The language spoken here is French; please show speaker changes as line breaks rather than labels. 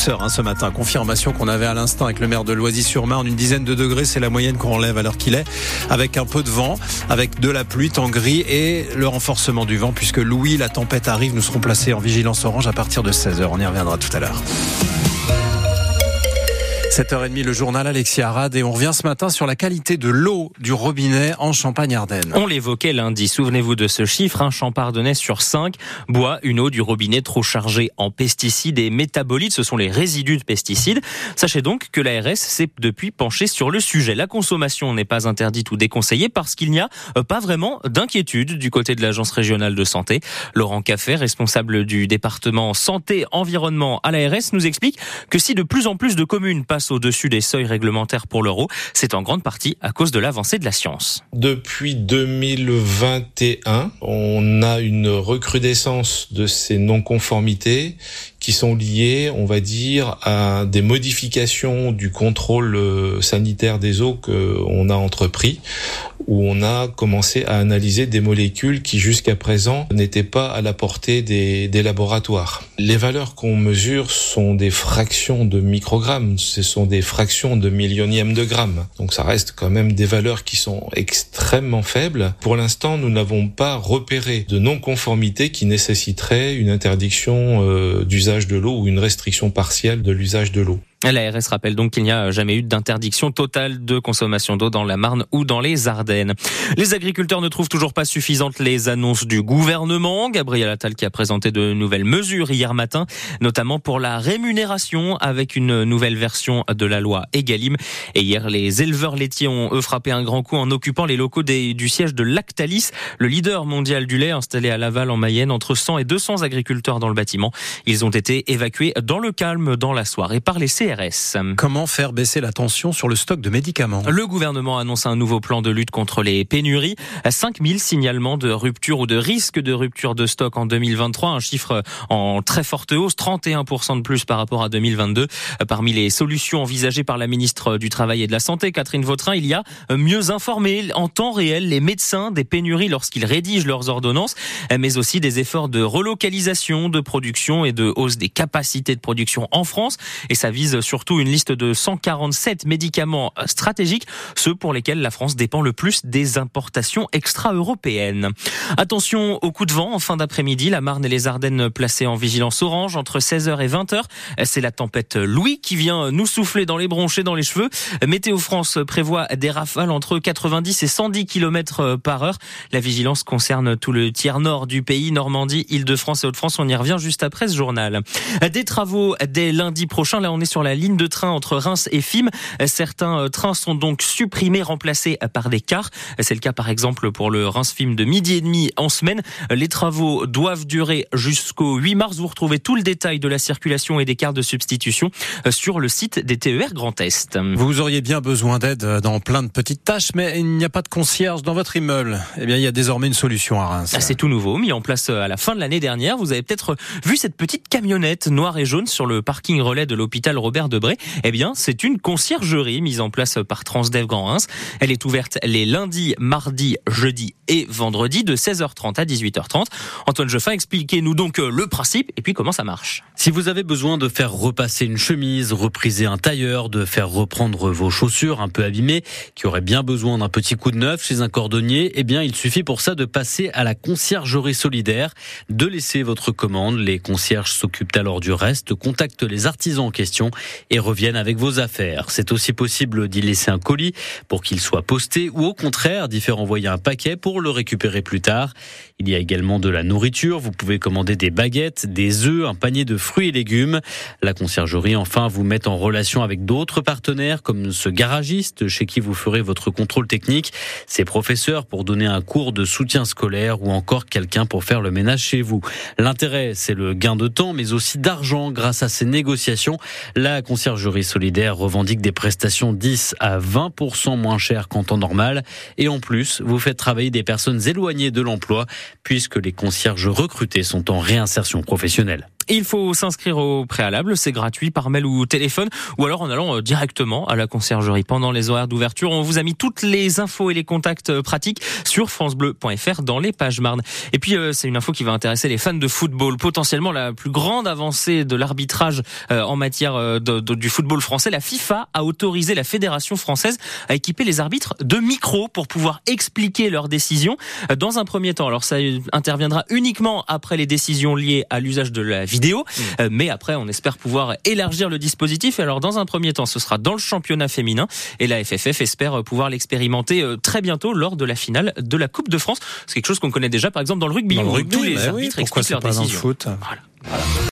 douceur hein, ce matin. Confirmation qu'on avait à l'instant avec le maire de Loisy-sur-Marne. Une dizaine de degrés, c'est la moyenne qu'on enlève à l'heure qu'il est. Avec un peu de vent, avec de la pluie, temps gris et le renforcement du vent puisque Louis, la tempête arrive. Nous serons placés en vigilance orange à partir de 16h. On y reviendra tout à l'heure. 7h30, le journal Alexis Arad et on revient ce matin sur la qualité de l'eau du robinet en Champagne-Ardenne.
On l'évoquait lundi, souvenez-vous de ce chiffre, un champardonnais sur 5 boit une eau du robinet trop chargée en pesticides et métabolites, ce sont les résidus de pesticides. Sachez donc que l'ARS s'est depuis penchée sur le sujet. La consommation n'est pas interdite ou déconseillée parce qu'il n'y a euh, pas vraiment d'inquiétude du côté de l'Agence régionale de santé. Laurent Caffet, responsable du département santé-environnement à l'ARS, nous explique que si de plus en plus de communes passent au-dessus des seuils réglementaires pour l'euro, c'est en grande partie à cause de l'avancée de la science.
Depuis 2021, on a une recrudescence de ces non-conformités qui sont liées, on va dire, à des modifications du contrôle euh, sanitaire des eaux qu'on a entrepris, où on a commencé à analyser des molécules qui jusqu'à présent n'étaient pas à la portée des, des laboratoires. Les valeurs qu'on mesure sont des fractions de microgrammes, ce sont des fractions de millionièmes de grammes. Donc ça reste quand même des valeurs qui sont extrêmement faibles. Pour l'instant, nous n'avons pas repéré de non-conformité qui nécessiterait une interdiction euh, d'usage de l'eau ou une restriction partielle de l'usage de l'eau.
L'ARS rappelle donc qu'il n'y a jamais eu d'interdiction totale de consommation d'eau dans la Marne ou dans les Ardennes. Les agriculteurs ne trouvent toujours pas suffisantes les annonces du gouvernement. Gabriel Attal qui a présenté de nouvelles mesures hier matin, notamment pour la rémunération avec une nouvelle version de la loi Egalim. Et hier, les éleveurs laitiers ont eux frappé un grand coup en occupant les locaux du siège de Lactalis, le leader mondial du lait installé à Laval en Mayenne, entre 100 et 200 agriculteurs dans le bâtiment. Ils ont été évacués dans le calme dans la soirée par les
Comment faire baisser la tension sur le stock de médicaments?
Le gouvernement annonce un nouveau plan de lutte contre les pénuries. 5000 signalements de rupture ou de risque de rupture de stock en 2023, un chiffre en très forte hausse, 31% de plus par rapport à 2022. Parmi les solutions envisagées par la ministre du Travail et de la Santé, Catherine Vautrin, il y a mieux informer en temps réel les médecins des pénuries lorsqu'ils rédigent leurs ordonnances, mais aussi des efforts de relocalisation de production et de hausse des capacités de production en France. Et ça vise surtout une liste de 147 médicaments stratégiques, ceux pour lesquels la France dépend le plus des importations extra-européennes. Attention au coup de vent en fin d'après-midi, la Marne et les Ardennes placées en vigilance orange entre 16h et 20h. C'est la tempête Louis qui vient nous souffler dans les bronches et dans les cheveux. Météo France prévoit des rafales entre 90 et 110 km par heure. La vigilance concerne tout le tiers nord du pays, Normandie, Île-de-France et Hauts-de-France. On y revient juste après ce journal. Des travaux dès lundi prochain. Là, on est sur la la ligne de train entre Reims et Fim. Certains euh, trains sont donc supprimés, remplacés par des cars. C'est le cas par exemple pour le Reims-Fim de midi et demi en semaine. Les travaux doivent durer jusqu'au 8 mars. Vous retrouvez tout le détail de la circulation et des cars de substitution euh, sur le site des TER Grand Est.
Vous auriez bien besoin d'aide dans plein de petites tâches, mais il n'y a pas de concierge dans votre immeuble. Eh bien, il y a désormais une solution à Reims.
Ah, c'est tout nouveau, mis en place euh, à la fin de l'année dernière. Vous avez peut-être vu cette petite camionnette noire et jaune sur le parking relais de l'hôpital Robert Debré, eh bien, c'est une conciergerie mise en place par Transdev Grand Reims. Elle est ouverte les lundis, mardis, jeudis et vendredis de 16h30 à 18h30. Antoine Jeffin, expliquez-nous donc euh, le principe et puis comment ça marche.
Si vous avez besoin de faire repasser une chemise, repriser un tailleur, de faire reprendre vos chaussures un peu abîmées, qui auraient bien besoin d'un petit coup de neuf chez un cordonnier, eh bien, il suffit pour ça de passer à la conciergerie solidaire, de laisser votre commande. Les concierges s'occupent alors du reste, contactent les artisans en question et reviennent avec vos affaires. C'est aussi possible d'y laisser un colis pour qu'il soit posté ou au contraire d'y faire envoyer un paquet pour le récupérer plus tard. Il y a également de la nourriture. Vous pouvez commander des baguettes, des œufs, un panier de fruits et légumes. La conciergerie, enfin, vous met en relation avec d'autres partenaires comme ce garagiste chez qui vous ferez votre contrôle technique, ses professeurs pour donner un cours de soutien scolaire ou encore quelqu'un pour faire le ménage chez vous. L'intérêt, c'est le gain de temps, mais aussi d'argent grâce à ces négociations. La conciergerie solidaire revendique des prestations 10 à 20% moins chères qu'en temps normal. Et en plus, vous faites travailler des personnes éloignées de l'emploi puisque les concierges recrutés sont en réinsertion professionnelle.
Il faut s'inscrire au préalable, c'est gratuit par mail ou téléphone, ou alors en allant euh, directement à la conciergerie pendant les horaires d'ouverture. On vous a mis toutes les infos et les contacts euh, pratiques sur francebleu.fr dans les pages marne. Et puis euh, c'est une info qui va intéresser les fans de football. Potentiellement la plus grande avancée de l'arbitrage en matière du football français, la FIFA a autorisé la fédération française à équiper les arbitres de micros pour pouvoir expliquer leurs décisions dans un premier temps. Alors ça interviendra uniquement après les décisions liées à l'usage de la vidéo, mmh. mais après on espère pouvoir élargir le dispositif. Alors dans un premier temps, ce sera dans le championnat féminin et la FFF espère pouvoir l'expérimenter euh, très bientôt lors de la finale de la Coupe de France. C'est quelque chose qu'on connaît déjà par exemple dans le rugby.
Dans le rugby,
tous les
arbitres expliquent leurs décisions. Foot.